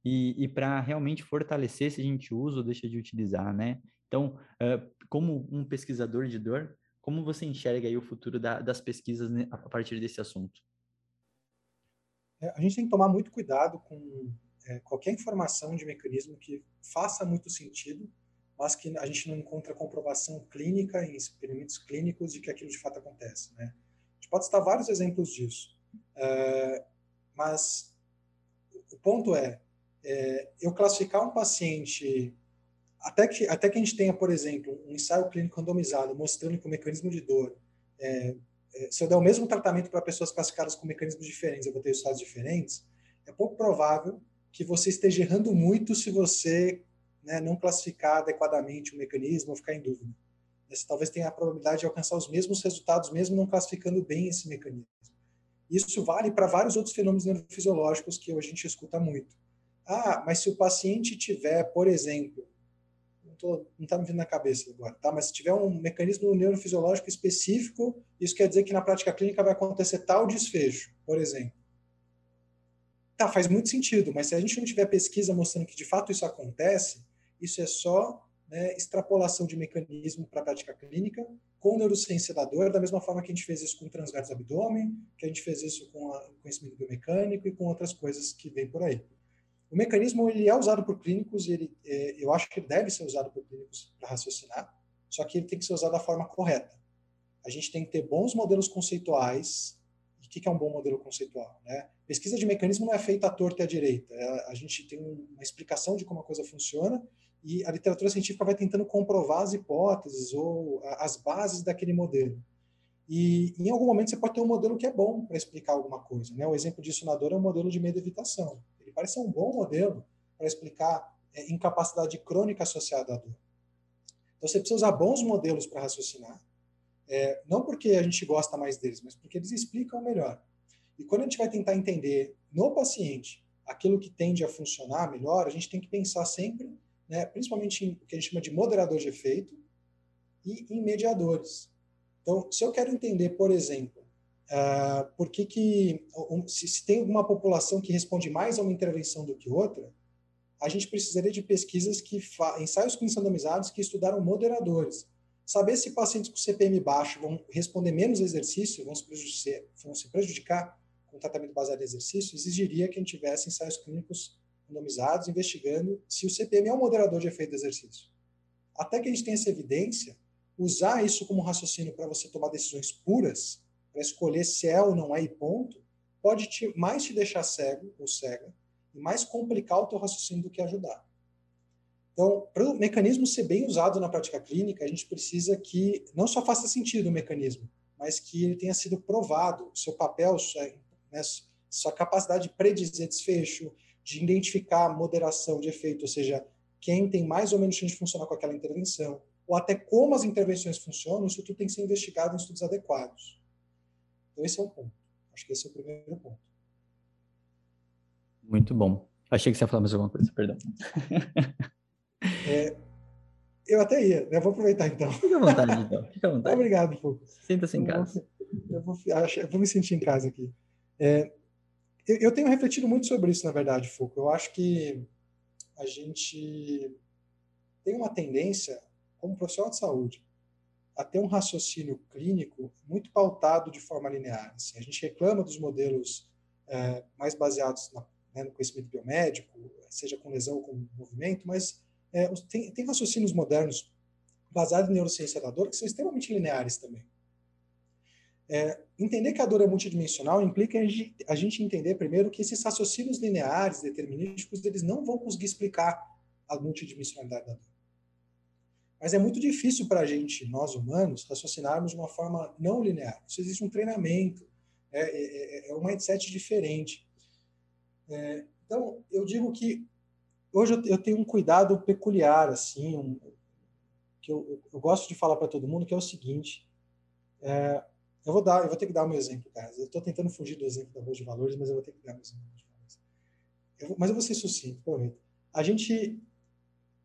e, e para realmente fortalecer se a gente usa ou deixa de utilizar, né? Então, uh, como um pesquisador de dor, como você enxerga aí o futuro da, das pesquisas a partir desse assunto? É, a gente tem que tomar muito cuidado com é, qualquer informação de mecanismo que faça muito sentido, mas que a gente não encontra comprovação clínica em experimentos clínicos de que aquilo de fato acontece. Né? A gente pode citar vários exemplos disso, é, mas o ponto é, é, eu classificar um paciente até que até que a gente tenha, por exemplo, um ensaio clínico randomizado mostrando que o mecanismo de dor é, é, se eu der o mesmo tratamento para pessoas classificadas com mecanismos diferentes, eu vou ter resultados diferentes, é pouco provável que você esteja errando muito se você né, não classificar adequadamente o mecanismo ou ficar em dúvida. Você talvez tenha a probabilidade de alcançar os mesmos resultados, mesmo não classificando bem esse mecanismo. Isso vale para vários outros fenômenos neurofisiológicos que a gente escuta muito. Ah, mas se o paciente tiver, por exemplo, não está me vindo na cabeça agora, tá? Mas se tiver um mecanismo neurofisiológico específico, isso quer dizer que na prática clínica vai acontecer tal desfecho, por exemplo. Tá, faz muito sentido, mas se a gente não tiver pesquisa mostrando que de fato isso acontece, isso é só né, extrapolação de mecanismo para a prática clínica com neurociência da dor, da mesma forma que a gente fez isso com transverso abdômen, que a gente fez isso com o conhecimento biomecânico e com outras coisas que vem por aí. O mecanismo ele é usado por clínicos, ele, é, eu acho que deve ser usado por clínicos para raciocinar, só que ele tem que ser usado da forma correta. A gente tem que ter bons modelos conceituais, o que é um bom modelo conceitual? Né? Pesquisa de mecanismo não é feita à torta e à direita. É, a gente tem uma explicação de como a coisa funciona e a literatura científica vai tentando comprovar as hipóteses ou as bases daquele modelo. E em algum momento você pode ter um modelo que é bom para explicar alguma coisa. Né? O exemplo disso na dor é o modelo de medo evitação. Parece um bom modelo para explicar é, incapacidade crônica associada à dor. Então você precisa usar bons modelos para raciocinar é, não porque a gente gosta mais deles, mas porque eles explicam melhor. E quando a gente vai tentar entender no paciente aquilo que tende a funcionar melhor, a gente tem que pensar sempre, né, principalmente em o que a gente chama de moderador de efeito e em mediadores. Então, se eu quero entender, por exemplo, uh, por que, que se, se tem alguma população que responde mais a uma intervenção do que outra, a gente precisaria de pesquisas que ensaios clínicos randomizados que estudaram moderadores Saber se pacientes com CPM baixo vão responder menos exercício, vão se prejudicar, vão se prejudicar com tratamento baseado em exercício, exigiria que a gente tivesse ensaios clínicos randomizados investigando se o CPM é um moderador de efeito do exercício. Até que a gente tenha essa evidência, usar isso como raciocínio para você tomar decisões puras, para escolher se é ou não é e ponto, pode te, mais te deixar cego ou cega e mais complicar o teu raciocínio do que ajudar. Então, para o mecanismo ser bem usado na prática clínica, a gente precisa que não só faça sentido o mecanismo, mas que ele tenha sido provado, seu papel, sua, né, sua capacidade de predizer desfecho, de identificar moderação de efeito, ou seja, quem tem mais ou menos chance de funcionar com aquela intervenção, ou até como as intervenções funcionam, isso tudo tem que ser investigado em estudos adequados. Então, esse é um ponto. Acho que esse é o primeiro ponto. Muito bom. Achei que você ia falar mais alguma coisa, perdão. É, eu até ia, né? Vou aproveitar então. Fica à vontade, então. Fica à vontade. Obrigado, Foucault. Sinta-se em casa. eu, vou, eu vou me sentir em casa aqui. É, eu, eu, tenho refletido muito sobre isso, na verdade, Foucault. Eu acho que a gente tem uma tendência, como profissional de saúde, a ter um raciocínio clínico muito pautado de forma linear. Assim, a gente reclama dos modelos é, mais baseados na, né, no conhecimento biomédico, seja com lesão ou com movimento, mas é, tem, tem raciocínios modernos baseados em neurociência da dor que são extremamente lineares também. É, entender que a dor é multidimensional implica a gente, a gente entender primeiro que esses raciocínios lineares, determinísticos, eles não vão conseguir explicar a multidimensionalidade da dor. Mas é muito difícil para a gente, nós humanos, raciocinarmos de uma forma não linear. Isso existe um treinamento, é, é, é, é um mindset diferente. É, então, eu digo que hoje eu, tenho um cuidado peculiar, assim, um, que eu, eu, gosto de falar para todo mundo, que é o seguinte. É, eu vou dar, eu vou ter que dar um exemplo, cara. Eu estou tentando fugir do exemplo da bolsa de valores, mas eu vou ter que dar um exemplo. Eu, mas eu vou ser sucinto, prometo. A gente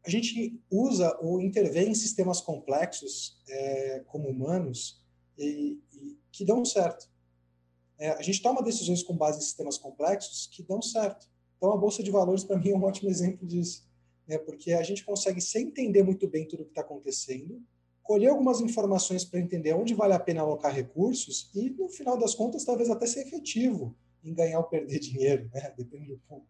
a gente usa ou intervém em sistemas complexos é, como humanos e, e, que dão certo. É, a gente toma decisões com base em sistemas complexos que dão certo. Então, a Bolsa de Valores, para mim, é um ótimo exemplo disso. Né? Porque a gente consegue, sem entender muito bem tudo o que está acontecendo, colher algumas informações para entender onde vale a pena alocar recursos e, no final das contas, talvez até ser efetivo em ganhar ou perder dinheiro, né? depende do ponto.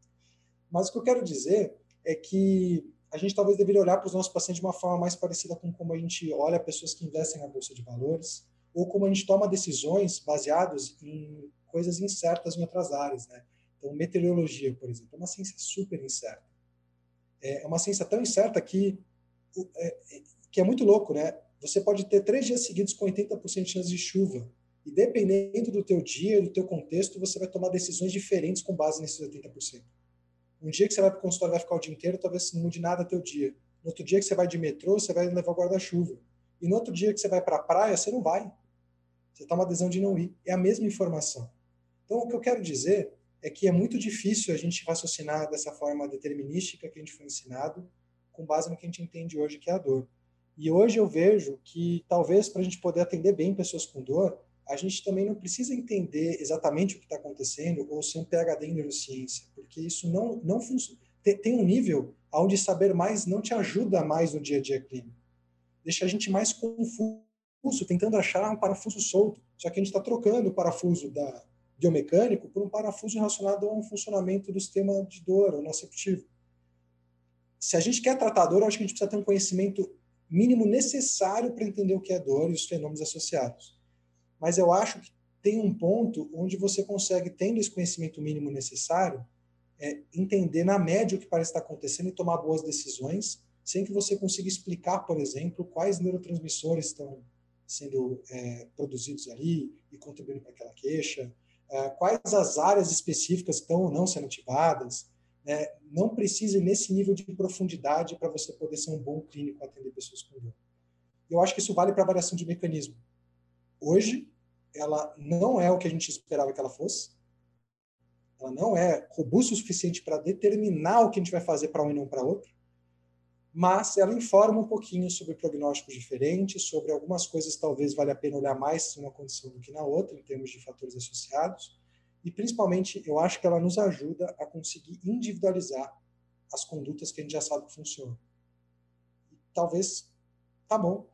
Mas o que eu quero dizer é que a gente talvez deveria olhar para os nossos pacientes de uma forma mais parecida com como a gente olha pessoas que investem na bolsa de valores, ou como a gente toma decisões baseadas em coisas incertas em outras áreas, né? Então, meteorologia, por exemplo, é uma ciência super incerta. É uma ciência tão incerta que, é, que é muito louco, né? Você pode ter três dias seguidos com 80% de chance de chuva, e dependendo do teu dia, do teu contexto, você vai tomar decisões diferentes com base nesses 80%. Um dia que você vai para o consultório vai ficar o dia inteiro, talvez não mude nada teu dia. No outro dia que você vai de metrô, você vai levar guarda-chuva. E no outro dia que você vai para a praia, você não vai. Você toma a adesão de não ir. É a mesma informação. Então, o que eu quero dizer é que é muito difícil a gente raciocinar dessa forma determinística que a gente foi ensinado, com base no que a gente entende hoje, que é a dor. E hoje eu vejo que, talvez, para a gente poder atender bem pessoas com dor, a gente também não precisa entender exatamente o que está acontecendo ou ser um PhD em neurociência, porque isso não, não funciona. Tem, um nível onde saber mais não te ajuda mais no dia a dia clínico. Deixa a gente mais confuso, tentando achar um parafuso solto. Só que a gente está trocando o parafuso da biomecânico por um parafuso relacionado a um funcionamento do sistema de dor, o nociceptivo. Se a gente quer tratar a dor, acho que a gente precisa ter um conhecimento mínimo necessário para entender o que é dor e os fenômenos associados mas eu acho que tem um ponto onde você consegue, tendo esse conhecimento mínimo necessário, é, entender na média o que parece estar acontecendo e tomar boas decisões, sem que você consiga explicar, por exemplo, quais neurotransmissores estão sendo é, produzidos ali e contribuindo para aquela queixa, é, quais as áreas específicas estão ou não sendo ativadas. Né? Não precisa nesse nível de profundidade para você poder ser um bom clínico atender pessoas com dor. Eu acho que isso vale para variação de mecanismo. Hoje, ela não é o que a gente esperava que ela fosse. Ela não é robusta o suficiente para determinar o que a gente vai fazer para um e não para outro. Mas ela informa um pouquinho sobre prognósticos diferentes, sobre algumas coisas talvez valha a pena olhar mais em uma condição do que na outra, em termos de fatores associados. E principalmente, eu acho que ela nos ajuda a conseguir individualizar as condutas que a gente já sabe que funcionam. Talvez, tá bom,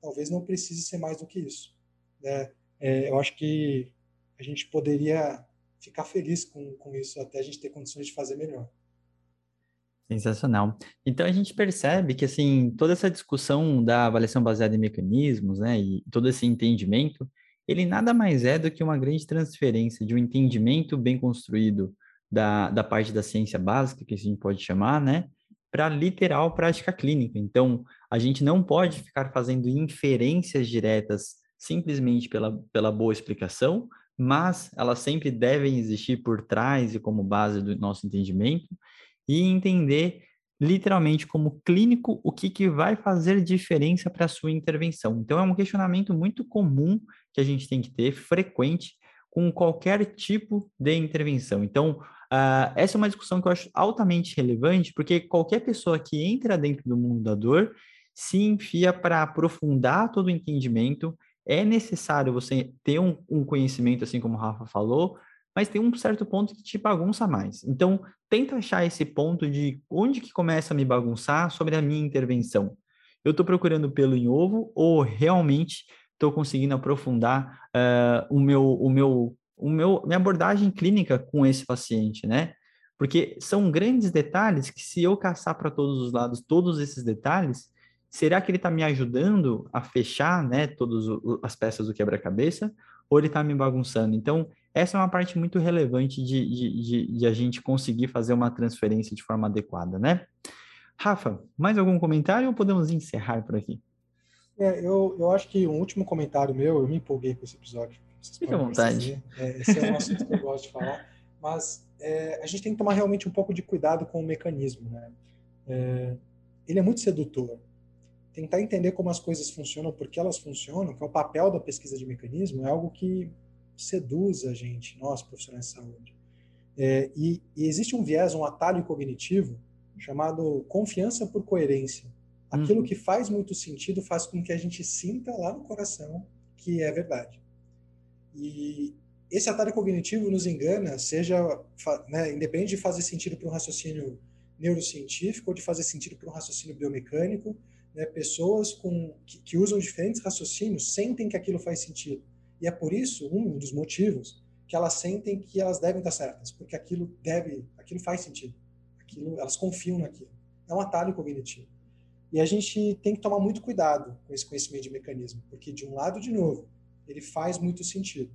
talvez não precise ser mais do que isso. Né? É, eu acho que a gente poderia ficar feliz com, com isso até a gente ter condições de fazer melhor. Sensacional. Então a gente percebe que assim toda essa discussão da avaliação baseada em mecanismos, né, e todo esse entendimento, ele nada mais é do que uma grande transferência de um entendimento bem construído da, da parte da ciência básica, que a gente pode chamar, né, para literal prática clínica. Então a gente não pode ficar fazendo inferências diretas simplesmente pela, pela boa explicação, mas elas sempre devem existir por trás e como base do nosso entendimento, e entender literalmente como clínico o que, que vai fazer diferença para a sua intervenção. Então, é um questionamento muito comum que a gente tem que ter, frequente, com qualquer tipo de intervenção. Então, uh, essa é uma discussão que eu acho altamente relevante, porque qualquer pessoa que entra dentro do mundo da dor se enfia para aprofundar todo o entendimento é necessário você ter um, um, conhecimento, assim como o Rafa falou, mas tem um certo ponto que te bagunça mais. Então, tenta achar esse ponto de onde que começa a me bagunçar sobre a minha intervenção. Eu estou procurando pelo em ovo ou realmente estou conseguindo aprofundar uh, o meu, o meu, o meu, minha abordagem clínica com esse paciente, né? Porque são grandes detalhes que se eu caçar para todos os lados todos esses detalhes, será que ele está me ajudando a fechar né, todas as peças do quebra-cabeça ou ele está me bagunçando? Então, essa é uma parte muito relevante de, de, de, de, a gente conseguir fazer uma transferência de forma adequada, né? Rafa, mais algum comentário ou podemos encerrar por aqui? É, eu, eu acho que um último comentário meu, eu me empolguei com esse episódio. Fica à vontade. É, esse é um assunto que eu gosto de falar. Mas é, a gente tem que tomar realmente um pouco de cuidado com o mecanismo. Né? É, ele é muito sedutor. Tentar entender como as coisas funcionam, por que elas funcionam, que é o papel da pesquisa de mecanismo, é algo que seduz a gente, nós profissionais de saúde. É, e, e, existe um viés, um atalho cognitivo chamado confiança por coerência. Aquilo uhum. que faz muito sentido faz com que a gente sinta lá no coração que é verdade. E esse atalho cognitivo nos engana, seja né, independente de fazer sentido para um raciocínio neurocientífico ou de fazer sentido para um raciocínio biomecânico, né, pessoas com, que, que usam diferentes raciocínios sentem que aquilo faz sentido. E é por isso um dos motivos que elas sentem que elas devem estar certas, porque aquilo deve, aquilo faz sentido. Aquilo, elas confiam naquilo. É um atalho cognitivo. E a gente tem que tomar muito cuidado com esse conhecimento de mecanismo, porque de um lado, de novo, ele faz muito sentido.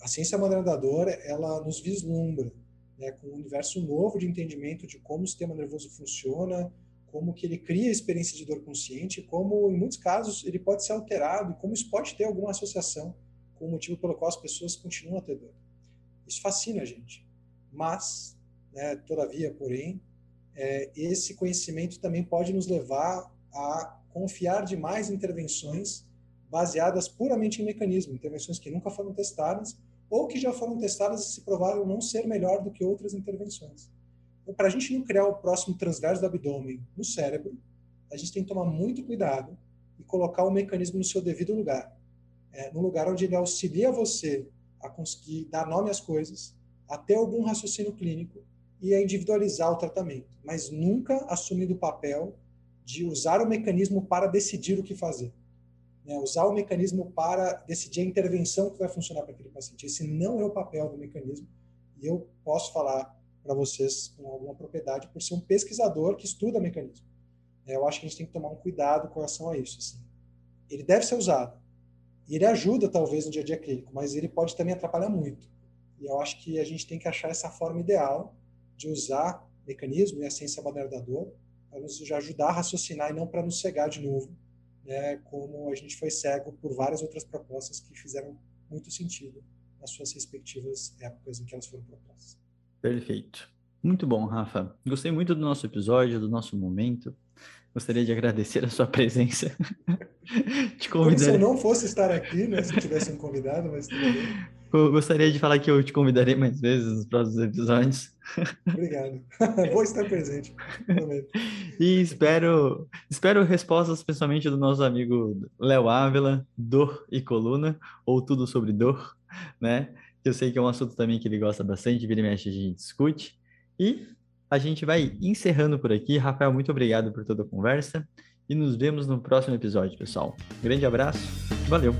A ciência moderadora, ela nos vislumbra né, com um universo novo de entendimento de como o sistema nervoso funciona, como que ele cria a experiência de dor consciente, como em muitos casos ele pode ser alterado, como isso pode ter alguma associação com o motivo pelo qual as pessoas continuam a ter dor. Isso fascina a gente. Mas, né, todavia, porém, é, esse conhecimento também pode nos levar a confiar demais em intervenções baseadas puramente em mecanismo, intervenções que nunca foram testadas ou que já foram testadas e se provaram não ser melhor do que outras intervenções. Para a gente não criar o próximo transverso do abdômen no cérebro, a gente tem que tomar muito cuidado e colocar o mecanismo no seu devido lugar é, no lugar onde ele auxilia você a conseguir dar nome às coisas, a ter algum raciocínio clínico e a individualizar o tratamento, mas nunca assumindo o papel de usar o mecanismo para decidir o que fazer. Né? Usar o mecanismo para decidir a intervenção que vai funcionar para aquele paciente. Esse não é o papel do mecanismo e eu posso falar para vocês com alguma propriedade por ser um pesquisador que estuda mecanismo. É, eu acho que a gente tem que tomar um cuidado com relação a isso. Assim. Ele deve ser usado, ele ajuda, talvez, no dia a dia clínico, mas ele pode também atrapalhar muito. E eu acho que a gente tem que achar essa forma ideal de usar mecanismo e a ciência moderna da dor para nos ajudar a raciocinar e não para nos cegar de novo, né, como a gente foi cego por várias outras propostas que fizeram muito sentido nas suas respectivas épocas em que elas foram propostas. Perfeito. Muito bom, Rafa. Gostei muito do nosso episódio, do nosso momento. Gostaria de agradecer a sua presença. te convidar. se eu não fosse estar aqui, né? Se tivesse um convidado, mas tudo bem. Eu gostaria de falar que eu te convidarei mais vezes nos próximos episódios. Obrigado. Vou estar presente. e espero, espero respostas, principalmente do nosso amigo Léo Ávila, Dor e Coluna, ou Tudo sobre Dor, né? Eu sei que é um assunto também que ele gosta bastante, vira e mexe a gente discute. E a gente vai encerrando por aqui. Rafael, muito obrigado por toda a conversa e nos vemos no próximo episódio, pessoal. Grande abraço, valeu!